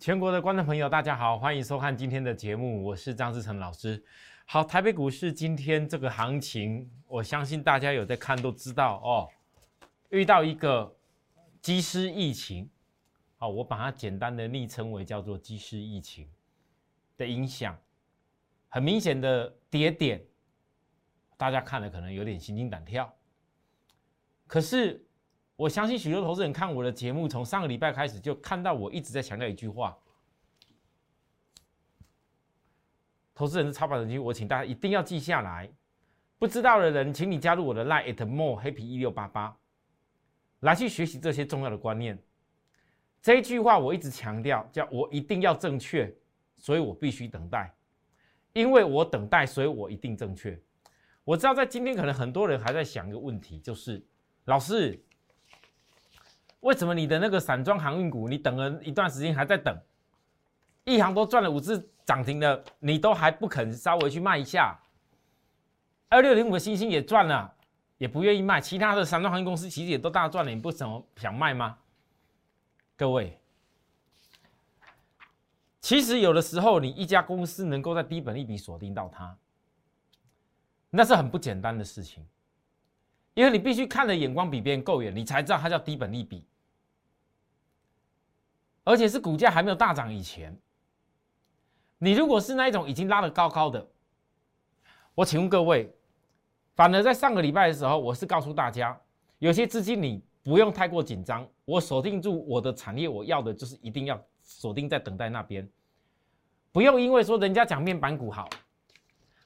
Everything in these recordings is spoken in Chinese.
全国的观众朋友，大家好，欢迎收看今天的节目，我是张志成老师。好，台北股市今天这个行情，我相信大家有在看都知道哦，遇到一个机师疫情，好，我把它简单的昵称为叫做机师疫情的影响，很明显的跌点，大家看了可能有点心惊胆跳。可是我相信许多投资人看我的节目，从上个礼拜开始就看到我一直在强调一句话：投资人是超凡人机，我请大家一定要记下来。不知道的人，请你加入我的 Line at more happy 一六八八，来去学习这些重要的观念。这一句话我一直强调，叫我一定要正确，所以我必须等待，因为我等待，所以我一定正确。我知道在今天可能很多人还在想一个问题，就是老师。为什么你的那个散装航运股，你等了一段时间还在等？一行都赚了五次涨停了，你都还不肯稍微去卖一下？二六零五的星星也赚了，也不愿意卖。其他的散装航运公司其实也都大赚了，你不怎么想卖吗？各位，其实有的时候你一家公司能够在低本利比锁定到它，那是很不简单的事情，因为你必须看的眼光比别人够远，你才知道它叫低本利比。而且是股价还没有大涨以前，你如果是那一种已经拉得高高的，我请问各位，反而在上个礼拜的时候，我是告诉大家，有些资金你不用太过紧张，我锁定住我的产业，我要的就是一定要锁定在等待那边，不用因为说人家讲面板股好，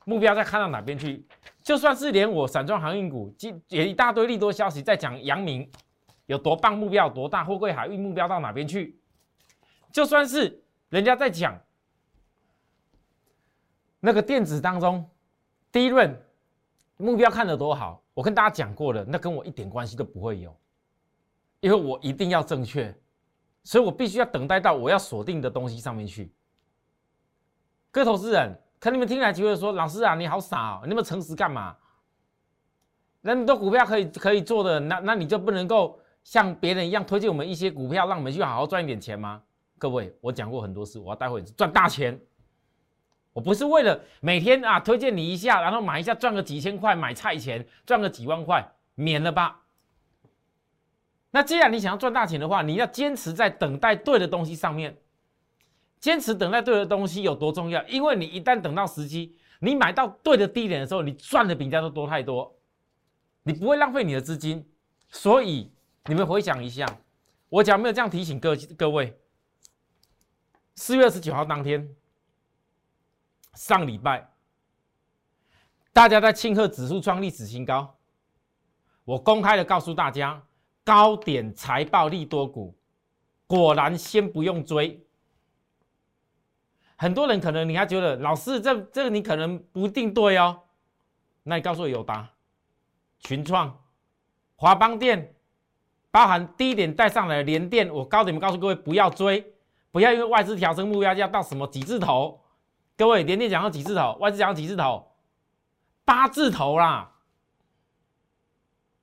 目标再看到哪边去，就算是连我散装航运股，也一大堆利多消息在讲阳明有多棒，目标有多大，货柜海运目标到哪边去。就算是人家在讲那个电子当中，第一轮目标看得多好，我跟大家讲过了，那跟我一点关系都不会有，因为我一定要正确，所以我必须要等待到我要锁定的东西上面去。各位投资人，可你们听来就会说，老师啊，你好傻，你那么诚实干嘛？那么多股票可以可以做的，那那你就不能够像别人一样推荐我们一些股票，让我们去好好赚一点钱吗？各位，我讲过很多次，我要待会赚大钱。我不是为了每天啊推荐你一下，然后买一下赚个几千块买菜钱，赚个几万块，免了吧。那既然你想要赚大钱的话，你要坚持在等待对的东西上面。坚持等待对的东西有多重要？因为你一旦等到时机，你买到对的低点的时候，你赚的比人家都多太多，你不会浪费你的资金。所以你们回想一下，我讲没有这样提醒各各位。四月二十九号当天，上礼拜，大家在庆贺指数创历史新高。我公开的告诉大家，高点财报利多股，果然先不用追。很多人可能你还觉得老师这这个你可能不一定对哦。那你告诉我友达、群创、华邦电，包含低点带上来的联电，我高点告诉各位不要追。不要因为外资调升目标价到什么几字头，各位连电讲到几字头，外资讲到几字头，八字头啦，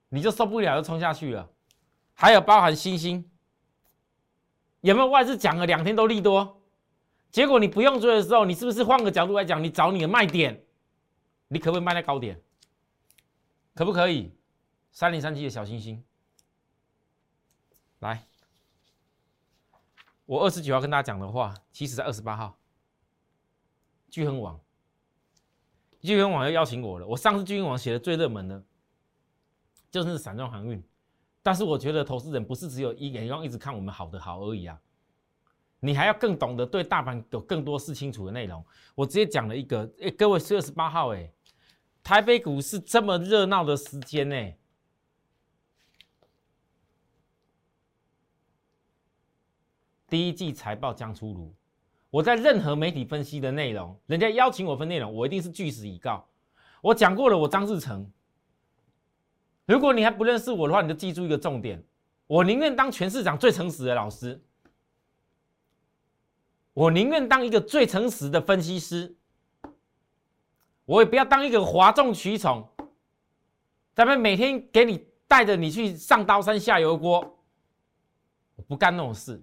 你就受不了就冲下去了。还有包含星星，有没有外资讲了两天都利多，结果你不用追的时候，你是不是换个角度来讲，你找你的卖点，你可不可以卖在高点？可不可以？三零三七的小星星，来。我二十九号跟大家讲的话，其实在二十八号，聚亨网，聚亨网又邀请我了。我上次聚亨网写的最热门的，就是散装航运。但是我觉得投资人不是只有一眼光一直看我们好的好而已啊，你还要更懂得对大盘有更多事清楚的内容。我直接讲了一个，哎，各位是二十八号，哎，台北股市这么热闹的时间呢？第一季财报将出炉，我在任何媒体分析的内容，人家邀请我分内容，我一定是据实以告。我讲过了，我张志成。如果你还不认识我的话，你就记住一个重点：我宁愿当全市场最诚实的老师，我宁愿当一个最诚实的分析师，我也不要当一个哗众取宠，咱们每天给你带着你去上刀山下油锅，我不干那种事。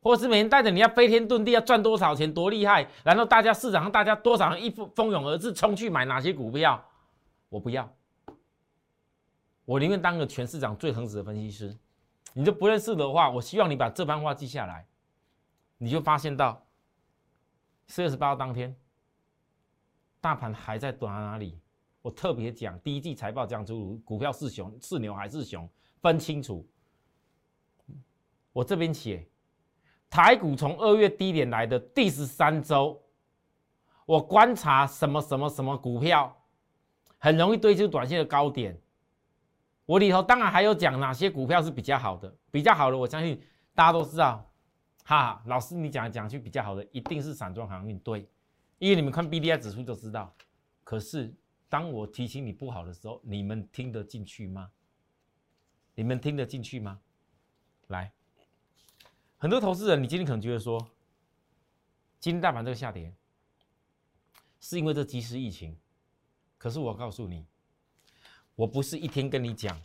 或是每天带着你要飞天遁地，要赚多少钱，多厉害，然后大家市场上大家多少人一蜂蜂拥而至冲去买哪些股票，我不要，我宁愿当个全市场最诚实的分析师。你就不认识的话，我希望你把这番话记下来，你就发现到四月十八号当天，大盘还在短哪里？我特别讲第一季财报讲出股票是熊是牛还是熊，分清楚。我这边写台股从二月低点来的第十三周，我观察什么什么什么股票很容易堆出短线的高点。我里头当然还有讲哪些股票是比较好的，比较好的，我相信大家都知道。哈，老师你讲讲去比较好的一定是散装航运，对，因为你们看 B D I 指数就知道。可是当我提醒你不好的时候，你们听得进去吗？你们听得进去吗？来，很多投资人，你今天可能觉得说，今天大盘这个下跌是因为这即时疫情，可是我告诉你。我不是一天跟你讲，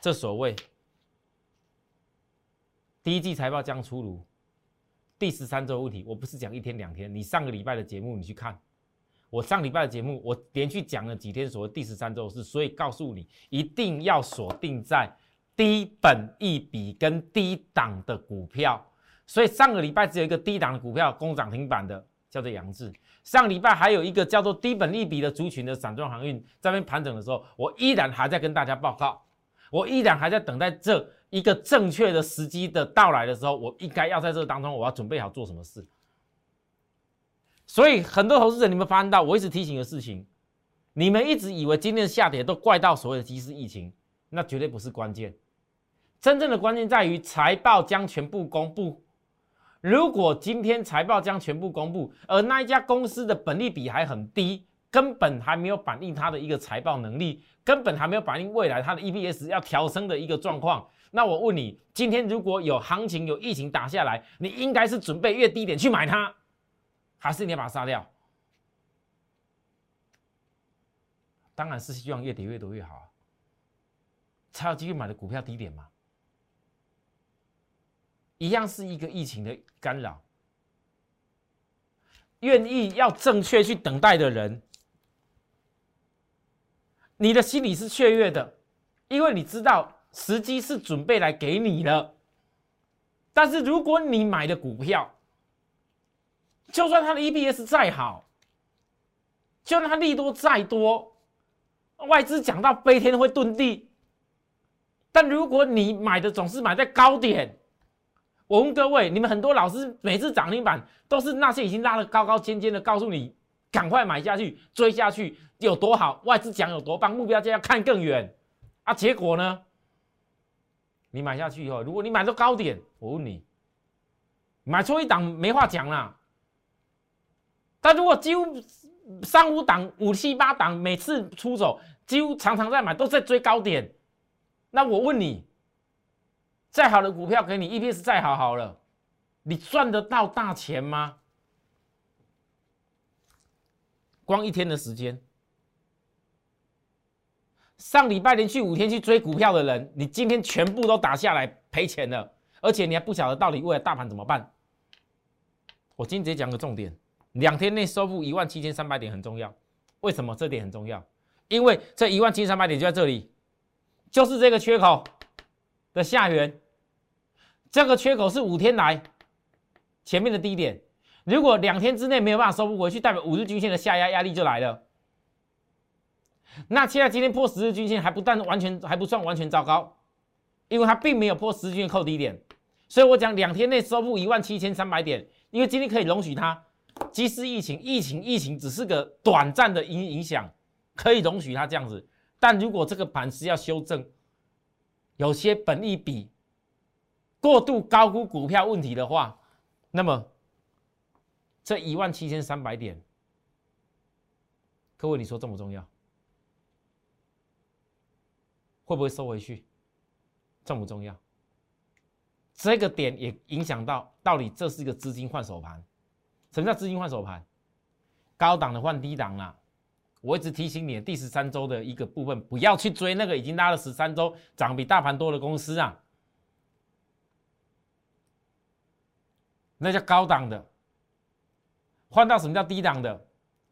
这所谓第一季财报将出炉，第十三周问题，我不是讲一天两天。你上个礼拜的节目你去看，我上礼拜的节目我连续讲了几天，所谓第十三周是，所以告诉你一定要锁定在低本一比跟低档的股票。所以上个礼拜只有一个低档的股票攻涨停板的，叫做杨志。上礼拜还有一个叫做低本利比的族群的散装航运，在那边盘整的时候，我依然还在跟大家报告，我依然还在等待这一个正确的时机的到来的时候，我应该要在这当中，我要准备好做什么事。所以很多投资者，你们发现到我一直提醒的事情，你们一直以为今天的下跌都怪到所谓的即时疫情，那绝对不是关键，真正的关键在于财报将全部公布。如果今天财报将全部公布，而那一家公司的本利比还很低，根本还没有反映它的一个财报能力，根本还没有反映未来它的 EPS 要调升的一个状况。那我问你，今天如果有行情有疫情打下来，你应该是准备越低点去买它，还是你要把它杀掉？当然是希望越跌越多越好，才有机会买的股票低点嘛。一样是一个疫情的干扰，愿意要正确去等待的人，你的心里是雀跃的，因为你知道时机是准备来给你了。但是如果你买的股票，就算它的 EPS 再好，就算它利多再多，外资讲到飞天会遁地，但如果你买的总是买在高点。我问各位，你们很多老师每次涨停板都是那些已经拉得高高尖尖的，告诉你赶快买下去、追下去有多好，外资讲有多棒，目标价要看更远啊！结果呢，你买下去以后，如果你买到高点，我问你，买错一档没话讲啦。但如果几乎三五档、五七八档，每次出手几乎常常在买，都在追高点，那我问你。再好的股票给你 EPS 再好好了，你赚得到大钱吗？光一天的时间，上礼拜连续五天去追股票的人，你今天全部都打下来赔钱了，而且你还不晓得到底未来大盘怎么办。我今天直接讲个重点：两天内收复一万七千三百点很重要。为什么这点很重要？因为这一万七千三百点就在这里，就是这个缺口的下缘。这个缺口是五天来前面的低点，如果两天之内没有办法收复回去，代表五日均线的下压压力就来了。那现在今天破十日均线还不但完全还不算完全糟糕，因为它并没有破十日均线扣低点，所以我讲两天内收复一万七千三百点，因为今天可以容许它，即使疫情疫情疫情只是个短暂的影影响，可以容许它这样子。但如果这个盘是要修正，有些本益比。过度高估股票问题的话，那么这一万七千三百点，各位你说重不重要？会不会收回去？重不重要？这个点也影响到到底这是一个资金换手盘。什么叫资金换手盘？高档的换低档啦。我一直提醒你，第十三周的一个部分，不要去追那个已经拉了十三周涨比大盘多的公司啊。那叫高档的；换到什么叫低档的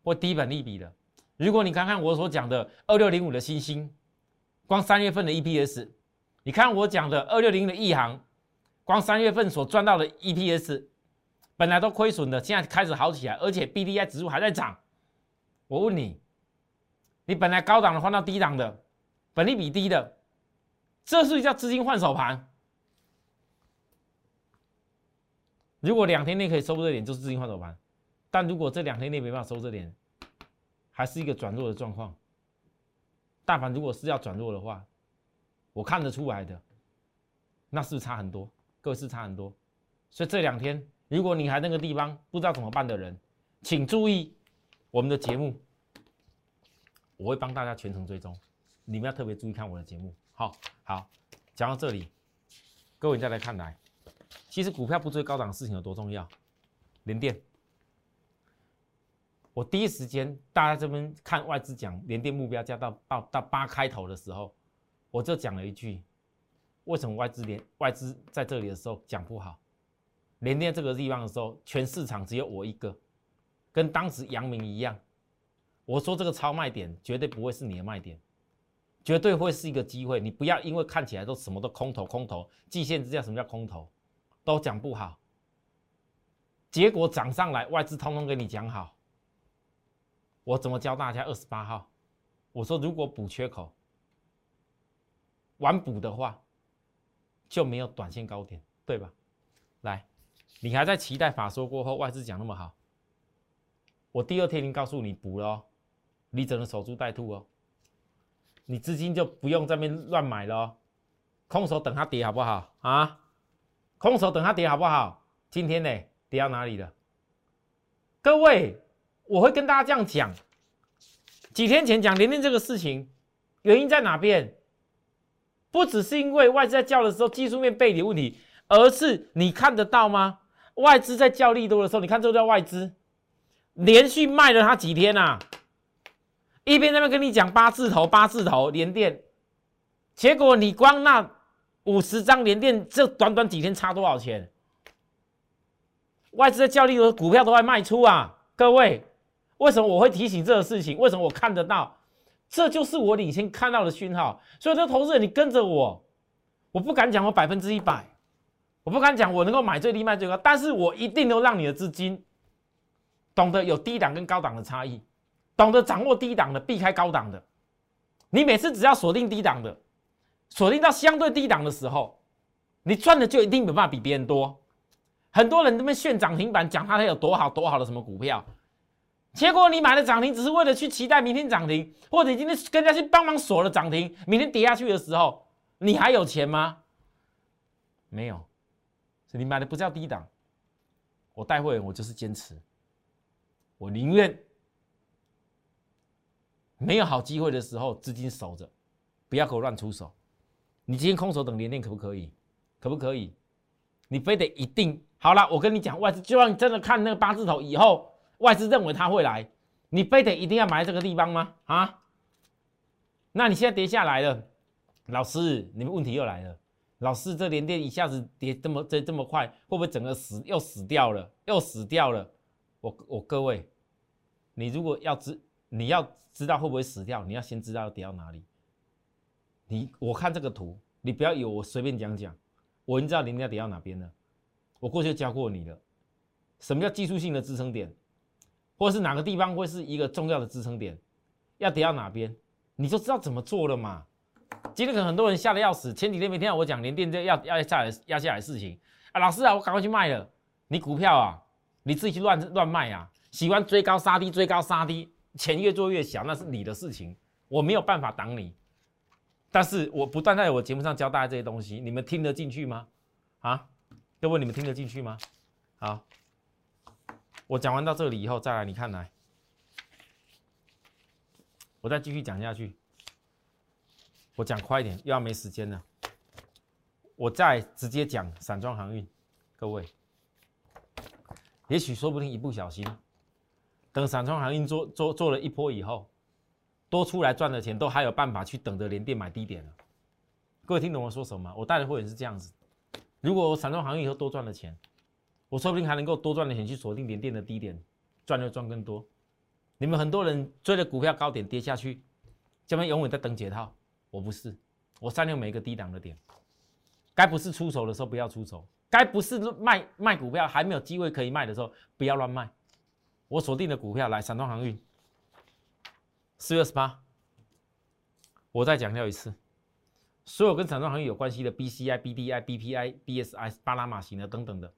或低本利比的。如果你看看我所讲的二六零五的星星，光三月份的 EPS，你看我讲的二六零的亿航，光三月份所赚到的 EPS，本来都亏损的，现在开始好起来，而且 BDI 指数还在涨。我问你，你本来高档的换到低档的，本利比低的，这是叫资金换手盘。如果两天内可以收这点，就是资金换手盘；但如果这两天内没办法收这点，还是一个转弱的状况。大盘如果是要转弱的话，我看得出来的，那是不是差很多？各位是差很多。所以这两天，如果你还那个地方不知道怎么办的人，请注意我们的节目，我会帮大家全程追踪，你们要特别注意看我的节目。好，好，讲到这里，各位再来看来。其实股票不追高档的事情有多重要？连电，我第一时间大家这边看外资讲连电目标价到到到八开头的时候，我就讲了一句：为什么外资连外资在这里的时候讲不好？连电这个地方的时候，全市场只有我一个，跟当时杨明一样。我说这个超卖点绝对不会是你的卖点，绝对会是一个机会。你不要因为看起来都什么都空头空头，季线之下什么叫空头？都讲不好，结果涨上来，外资通通给你讲好。我怎么教大家？二十八号，我说如果补缺口，晚补的话，就没有短线高点，对吧？来，你还在期待法说过后外资讲那么好？我第二天已经告诉你补了，你只能守株待兔哦，你资金就不用在那边乱买了，空手等它跌好不好啊？空手等它跌好不好？今天呢，跌到哪里了？各位，我会跟大家这样讲。几天前讲连电这个事情，原因在哪边？不只是因为外资在叫的时候技术面背离问题，而是你看得到吗？外资在叫利多的时候，你看这叫外资连续卖了它几天啊？一边那边跟你讲八字头八字头连电，结果你光那。五十张连电，这短短几天差多少钱？外资在叫力的股票都在卖出啊！各位，为什么我会提醒这个事情？为什么我看得到？这就是我领先看到的讯号。所以，这投资人，你跟着我，我不敢讲我百分之一百，我不敢讲我能够买最低卖最高，但是我一定能让你的资金懂得有低档跟高档的差异，懂得掌握低档的，避开高档的。你每次只要锁定低档的。锁定到相对低档的时候，你赚的就一定没办法比别人多。很多人这边炫涨停板，讲它有多好多好的什么股票，结果你买了涨停，只是为了去期待明天涨停，或者今天跟人家去帮忙锁了涨停，明天跌下去的时候，你还有钱吗？没有，你买的不叫低档。我带会员，我就是坚持，我宁愿没有好机会的时候资金守着，不要给我乱出手。你今天空手等连电可不可以？可不可以？你非得一定好了？我跟你讲，外资就算你真的看那个八字头以后，外资认为它会来，你非得一定要买这个地方吗？啊？那你现在跌下来了，老师，你们问题又来了。老师，这连电一下子跌这么这这么快，会不会整个死又死掉了？又死掉了？我我各位，你如果要知你要知道会不会死掉，你要先知道跌到哪里。你我看这个图，你不要以为我随便讲讲，我已经知道零要跌到哪边了。我过去就教过你了，什么叫技术性的支撑点，或是哪个地方会是一个重要的支撑点，要跌到哪边，你就知道怎么做了嘛。今天可能很多人吓得要死，前几天没听到我讲连电这要要下来压下来的事情啊，老师啊，我赶快去卖了。你股票啊，你自己去乱乱卖啊，喜欢追高杀低，追高杀低，钱越做越小，那是你的事情，我没有办法挡你。但是我不断在我节目上教大家这些东西，你们听得进去吗？啊，各位，你们听得进去吗？好，我讲完到这里以后，再来你看来，我再继续讲下去。我讲快一点，又要没时间了。我再直接讲散装航运，各位，也许说不定一不小心，等散装航运做做做了一波以后。多出来赚的钱都还有办法去等着连电买低点了。各位听懂我说什么吗？我带的会员是这样子：如果我散装行业以后多赚了钱，我说不定还能够多赚点钱去锁定连电的低点，赚就赚更多。你们很多人追着股票高点跌下去，这边永远在等解套。我不是，我善用每一个低档的点，该不是出手的时候不要出手，该不是卖卖股票还没有机会可以卖的时候不要乱卖。我锁定的股票来，散装航运，四月二十八，我再强调一次，所有跟散装行业有关系的 BCI、BDI、BPI、BSI、巴拿马型的等等的，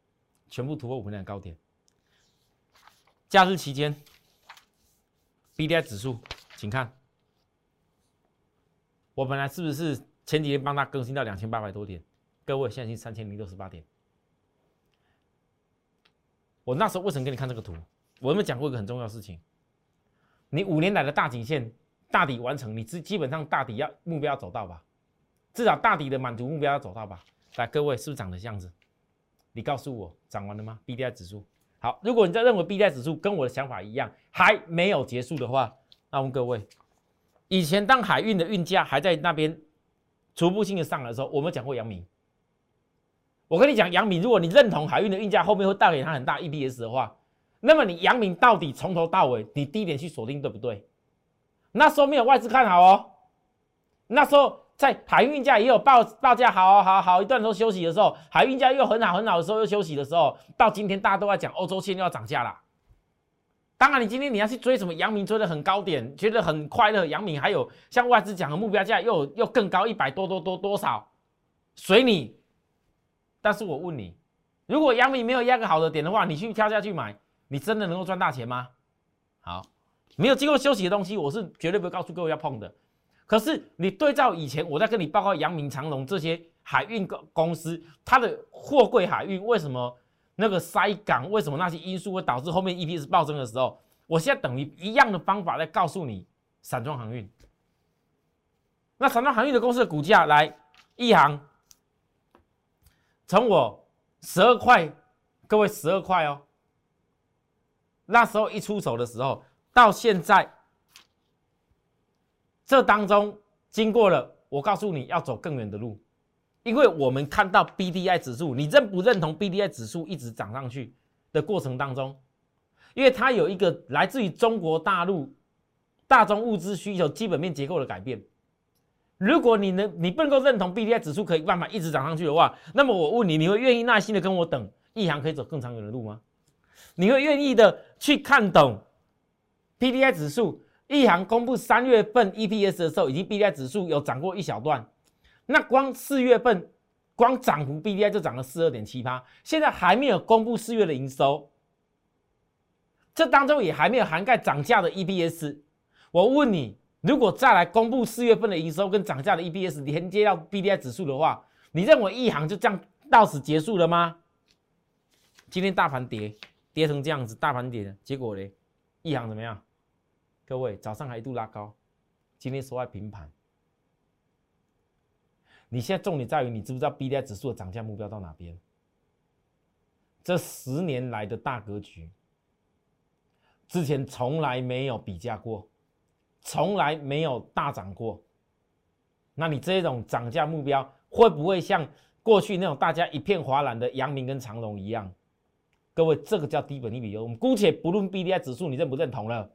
全部突破五分的高点。假日期间，BDI 指数，请看。我本来是不是前几天帮他更新到两千八百多点？各位现在是三千零六十八点。我那时候为什么给你看这个图？我有没有讲过一个很重要的事情？你五年来的大颈线大底完成，你基基本上大底要目标要走到吧？至少大底的满足目标要走到吧？来，各位是不是长得这样子？你告诉我涨完了吗？B D I 指数好，如果你在认为 B D I 指数跟我的想法一样还没有结束的话，那问各位。以前当海运的运价还在那边逐步性的上来的时候，我们讲过阳明。我跟你讲，阳明，如果你认同海运的运价后面会带给它很大 EPS 的话，那么你阳明到底从头到尾，你低点去锁定对不对？那时候没有外资看好哦。那时候在海运价也有报报价好好好一段时候休息的时候，海运价又很好很好的时候又休息的时候，到今天大家都在讲欧洲线又要涨价了。当然，你今天你要去追什么？阳明追的很高点，觉得很快乐。阳明还有像外资讲的目标价又又更高，一百多多多多少，随你。但是我问你，如果阳明没有压个好的点的话，你去跳下去买，你真的能够赚大钱吗？好，没有经过休息的东西，我是绝对不会告诉各位要碰的。可是你对照以前我在跟你报告阳明、长隆这些海运公公司，它的货柜海运为什么？那个塞港为什么那些因素会导致后面 EPS 暴增的时候，我现在等于一样的方法来告诉你，散装航运。那散装航运的公司的股价来，一行，从我十二块，各位十二块哦，那时候一出手的时候，到现在，这当中经过了，我告诉你要走更远的路。因为我们看到 B D I 指数，你认不认同 B D I 指数一直涨上去的过程当中，因为它有一个来自于中国大陆大宗物资需求基本面结构的改变。如果你能你不能够认同 B D I 指数可以办法一直涨上去的话，那么我问你，你会愿意耐心的跟我等一行可以走更长远的路吗？你会愿意的去看懂 P D I 指数？一行公布三月份 E P S 的时候，以及 B D I 指数有涨过一小段。那光四月份，光涨幅 B D I 就涨了四二点七八，现在还没有公布四月的营收，这当中也还没有涵盖涨价的 E P S。我问你，如果再来公布四月份的营收跟涨价的 E P S 连接到 B D I 指数的话，你认为一行就这样到此结束了吗？今天大盘跌，跌成这样子，大盘跌，结果呢，一行怎么样？各位早上还一度拉高，今天收在平盘。你现在重点在于，你知不知道 B D I 指数的涨价目标到哪边？这十年来的大格局，之前从来没有比价过，从来没有大涨过。那你这种涨价目标会不会像过去那种大家一片哗然的阳明跟长隆一样？各位，这个叫低本一比优。我们姑且不论 B D I 指数你认不认同了，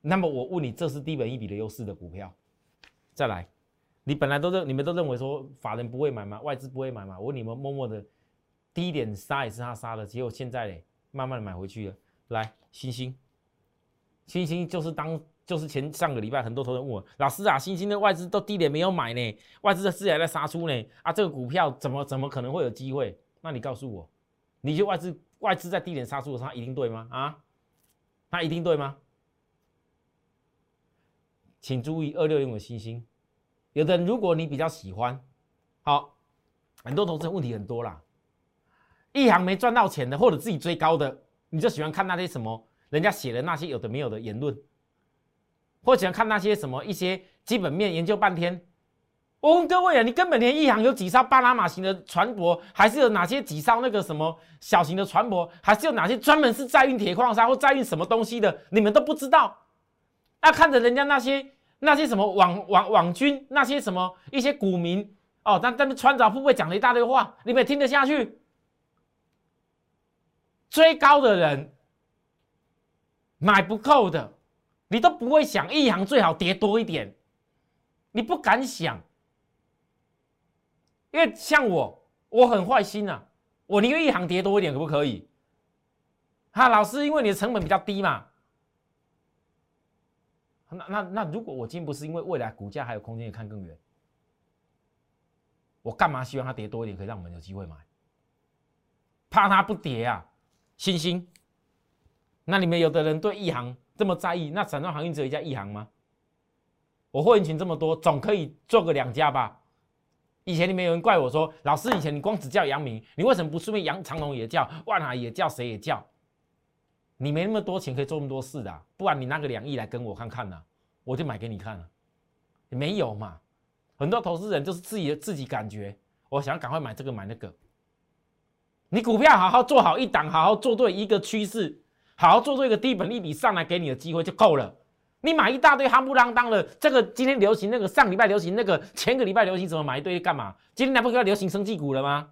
那么我问你，这是低本一比的优势的股票？再来。你本来都认，你们都认为说法人不会买吗？外资不会买吗？我问你们，默默的低点杀也是他杀的，结果现在嘞，慢慢的买回去了。来，星星，星星就是当就是前上个礼拜很多投资人问我，老师啊，星星的外资都低点没有买呢，外资的资还在杀出呢，啊，这个股票怎么怎么可能会有机会？那你告诉我，你就外资外资在低点杀出的时候，它一定对吗？啊，它一定对吗？请注意二六零的星星。有的人，如果你比较喜欢，好，很多投资人问题很多啦，一行没赚到钱的，或者自己追高的，你就喜欢看那些什么人家写的那些有的没有的言论，或喜欢看那些什么一些基本面研究半天。我问各位啊，你根本连一航有几艘巴拿马型的船舶，还是有哪些几艘那个什么小型的船舶，还是有哪些专门是载运铁矿砂或载运什么东西的，你们都不知道。那看着人家那些。那些什么网网网军，那些什么一些股民哦，但但是穿着富贵讲了一大堆话，你们也听得下去？追高的人买不够的，你都不会想一航最好跌多一点，你不敢想，因为像我，我很坏心啊，我宁愿一行跌多一点，可不可以？哈，老师，因为你的成本比较低嘛。那那那，如果我今天不是因为未来股价还有空间看更远，我干嘛希望它跌多一点，可以让我们有机会买？怕它不跌啊，星星。那你们有的人对一行这么在意，那散装航运只有一家一行吗？我会员群这么多，总可以做个两家吧？以前你们有人怪我说，老师以前你光只叫杨明，你为什么不顺便杨长龙也叫，万海也叫，谁也叫？你没那么多钱可以做那么多事的，不然你拿个两亿来跟我看看呢，我就买给你看了。没有嘛？很多投资人就是自己的自己感觉，我想赶快买这个买那个。你股票好好做好一档，好好做对一个趋势，好好做对一个低本利比上来给你的机会就够了。你买一大堆夯不啷当的，这个今天流行那个，上礼拜流行那个，前个礼拜流行什么买一堆干嘛？今天来不是要流行生技股了吗？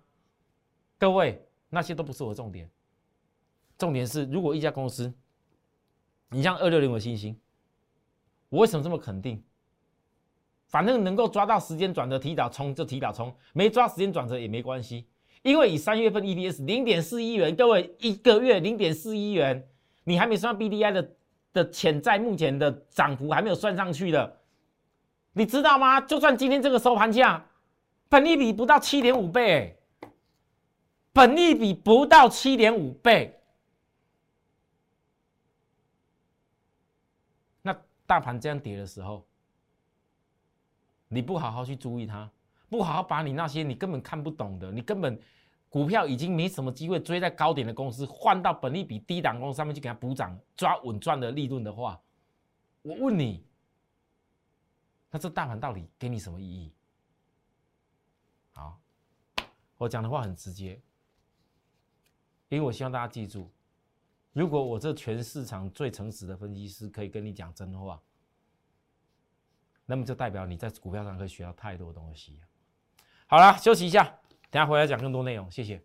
各位，那些都不是我重点。重点是，如果一家公司，你像二六零的信心，我为什么这么肯定？反正能够抓到时间转折提早冲就提早冲，没抓时间转折也没关系，因为以三月份 EPS 零点四一元，各位一个月零点四一元，你还没算 BDI 的的潜在目前的涨幅还没有算上去的，你知道吗？就算今天这个收盘价，本利比不到七点五倍，本利比不到七点五倍。那大盘这样跌的时候，你不好好去注意它，不好好把你那些你根本看不懂的，你根本股票已经没什么机会追在高点的公司，换到本利比低档公司上面去给它补涨，抓稳赚的利润的话，我问你，那这大盘到底给你什么意义？好，我讲的话很直接，因为我希望大家记住。如果我这全市场最诚实的分析师可以跟你讲真话，那么就代表你在股票上可以学到太多东西。好了，休息一下，等下回来讲更多内容。谢谢。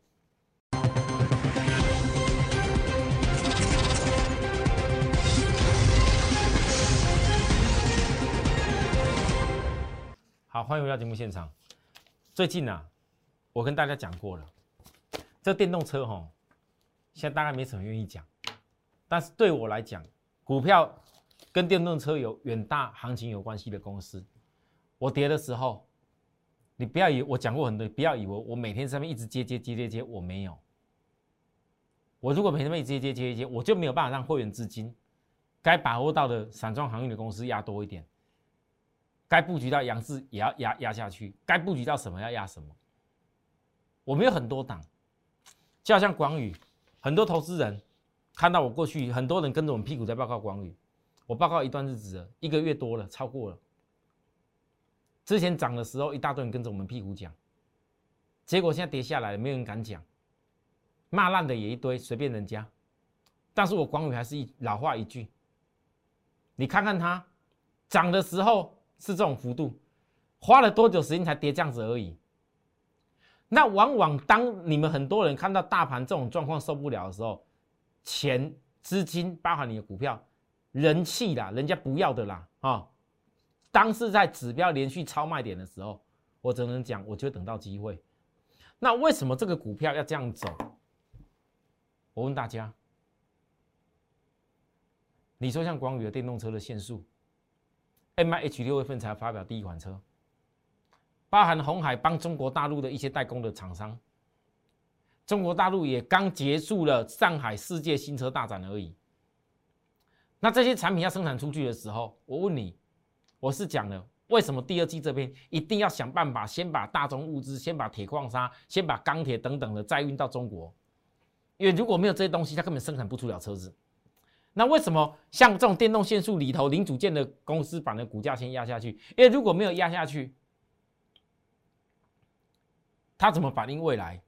好，欢迎回到节目现场。最近呢，我跟大家讲过了，这电动车哈，现在大概没什么愿意讲。但是对我来讲，股票跟电动车有远大行情有关系的公司，我跌的时候，你不要以我讲过很多，不要以为我每天上面一直接接接接接，我没有。我如果每天一直接接接接，我就没有办法让会员资金该把握到的散装航运的公司压多一点，该布局到杨志也要压压下去，该布局到什么要压什么。我们有很多档，就好像广宇，很多投资人。看到我过去很多人跟着我们屁股在报告广宇，我报告一段日子了，一个月多了，超过了。之前涨的时候，一大堆人跟着我们屁股讲，结果现在跌下来了，没有人敢讲，骂烂的也一堆，随便人家。但是我广宇还是一老话一句，你看看它涨的时候是这种幅度，花了多久时间才跌这样子而已。那往往当你们很多人看到大盘这种状况受不了的时候，钱、资金，包含你的股票、人气啦，人家不要的啦啊！当是在指标连续超卖点的时候，我只能讲，我就等到机会。那为什么这个股票要这样走？我问大家，你说像广宇的电动车的限速，M I H 六月份才发表第一款车，包含红海帮中国大陆的一些代工的厂商。中国大陆也刚结束了上海世界新车大展而已。那这些产品要生产出去的时候，我问你，我是讲了，为什么第二季这边一定要想办法先把大宗物资、先把铁矿砂、先把钢铁等等的再运到中国？因为如果没有这些东西，它根本生产不出了车子。那为什么像这种电动线束里头零组件的公司，把那股价先压下去？因为如果没有压下去，它怎么反映未来？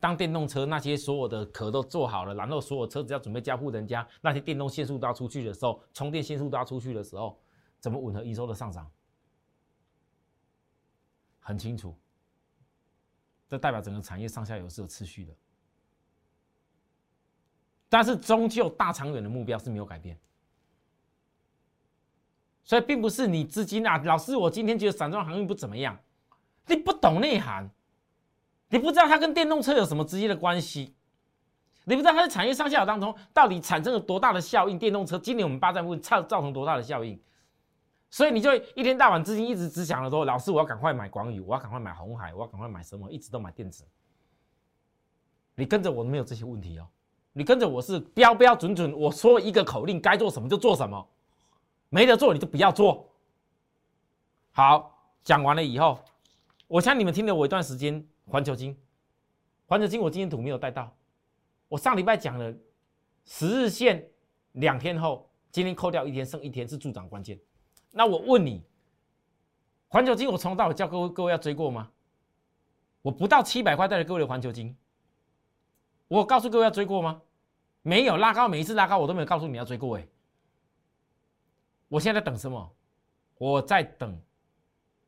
当电动车那些所有的壳都做好了，然后所有车子要准备交付人家，那些电动线束都要出去的时候，充电线束都要出去的时候，怎么吻合营收的上涨？很清楚，这代表整个产业上下游是有持续的。但是终究大长远的目标是没有改变。所以并不是你资金啊，老师，我今天觉得散装航运不怎么样，你不懂内涵，你不知道它跟电动车有什么直接的关系，你不知道它在产业上下游当中到底产生了多大的效应，电动车今年我们八站会造造成多大的效应。所以你就一天到晚资金一直只想着说，老师我要赶快买广宇，我要赶快买红海，我要赶快买什么，一直都买电子。你跟着我没有这些问题哦，你跟着我是标标准准，我说一个口令，该做什么就做什么，没得做你就不要做。好，讲完了以后，我相信你们听了我一段时间，环球金，环球金我今天图没有带到，我上礼拜讲了十日线，两天后，今天扣掉一天，剩一天是助长关键。那我问你，环球金我从头到尾叫各位各位要追过吗？我不到七百块带着各位的环球金，我告诉各位要追过吗？没有拉高，每一次拉高我都没有告诉你要追过哎。我现在等什么？我在等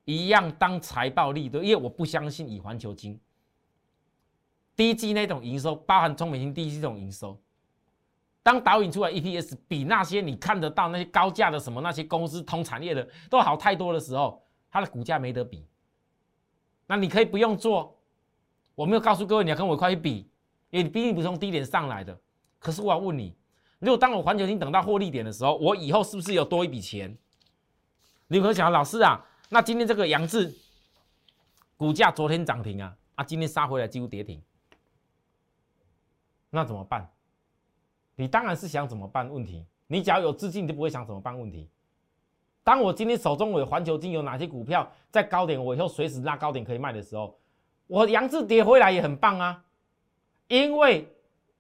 一样当财报利的，因为我不相信以环球金第一季那种营收，包含中美金第一季这种营收。当导引出来 EPS 比那些你看得到那些高价的什么那些公司同产业的都好太多的时候，它的股价没得比。那你可以不用做，我没有告诉各位你要跟我一块去比，因为你毕竟不是从低点上来的。可是我要问你，如果当我环球金等到获利点的时候，我以后是不是有多一笔钱？你可能想，老师啊，那今天这个杨志股价昨天涨停啊，啊今天杀回来几乎跌停，那怎么办？你当然是想怎么办问题，你只要有资金，你就不会想怎么办问题。当我今天手中有环球金有哪些股票在高点，我以后随时拉高点可以卖的时候，我杨志跌回来也很棒啊。因为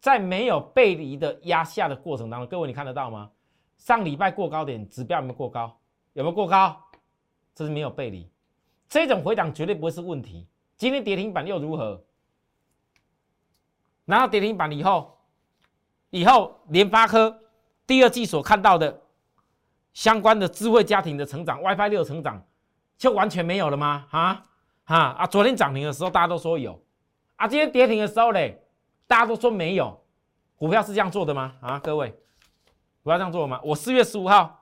在没有背离的压下的过程当中，各位你看得到吗？上礼拜过高点指标有没有过高？有没有过高？这是没有背离，这种回档绝对不会是问题。今天跌停板又如何？拿到跌停板以后。以后联发科第二季所看到的相关的智慧家庭的成长，WiFi 六成长就完全没有了吗？啊啊啊！昨天涨停的时候大家都说有，啊，今天跌停的时候嘞，大家都说没有。股票是这样做的吗？啊，各位，不要这样做吗？我四月十五号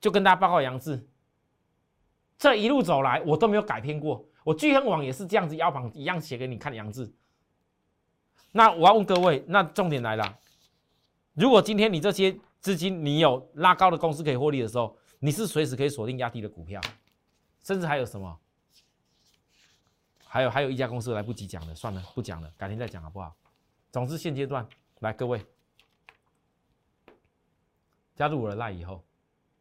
就跟大家报告杨志，这一路走来我都没有改变过，我巨亨网也是这样子腰榜一样写给你看杨志。那我要问各位，那重点来了。如果今天你这些资金你有拉高的公司可以获利的时候，你是随时可以锁定压低的股票，甚至还有什么？还有还有一家公司来不及讲了，算了，不讲了，改天再讲好不好？总之现阶段来各位加入我的赖以后，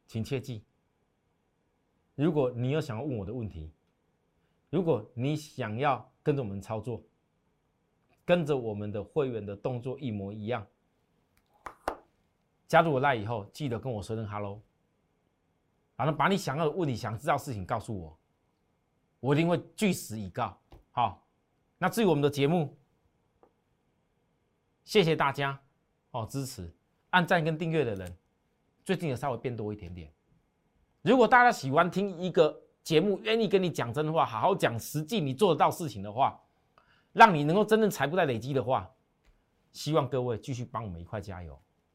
请切记，如果你有想要问我的问题，如果你想要跟着我们操作，跟着我们的会员的动作一模一样。加入我 line 以后，记得跟我说声 hello，反正把你想要的问题、想知道事情告诉我，我一定会据实以告。好，那至于我们的节目，谢谢大家哦支持、按赞跟订阅的人，最近也稍微变多一点点。如果大家喜欢听一个节目，愿意跟你讲真话，好好讲实际你做得到事情的话，让你能够真正财富在累积的话，希望各位继续帮我们一块加油。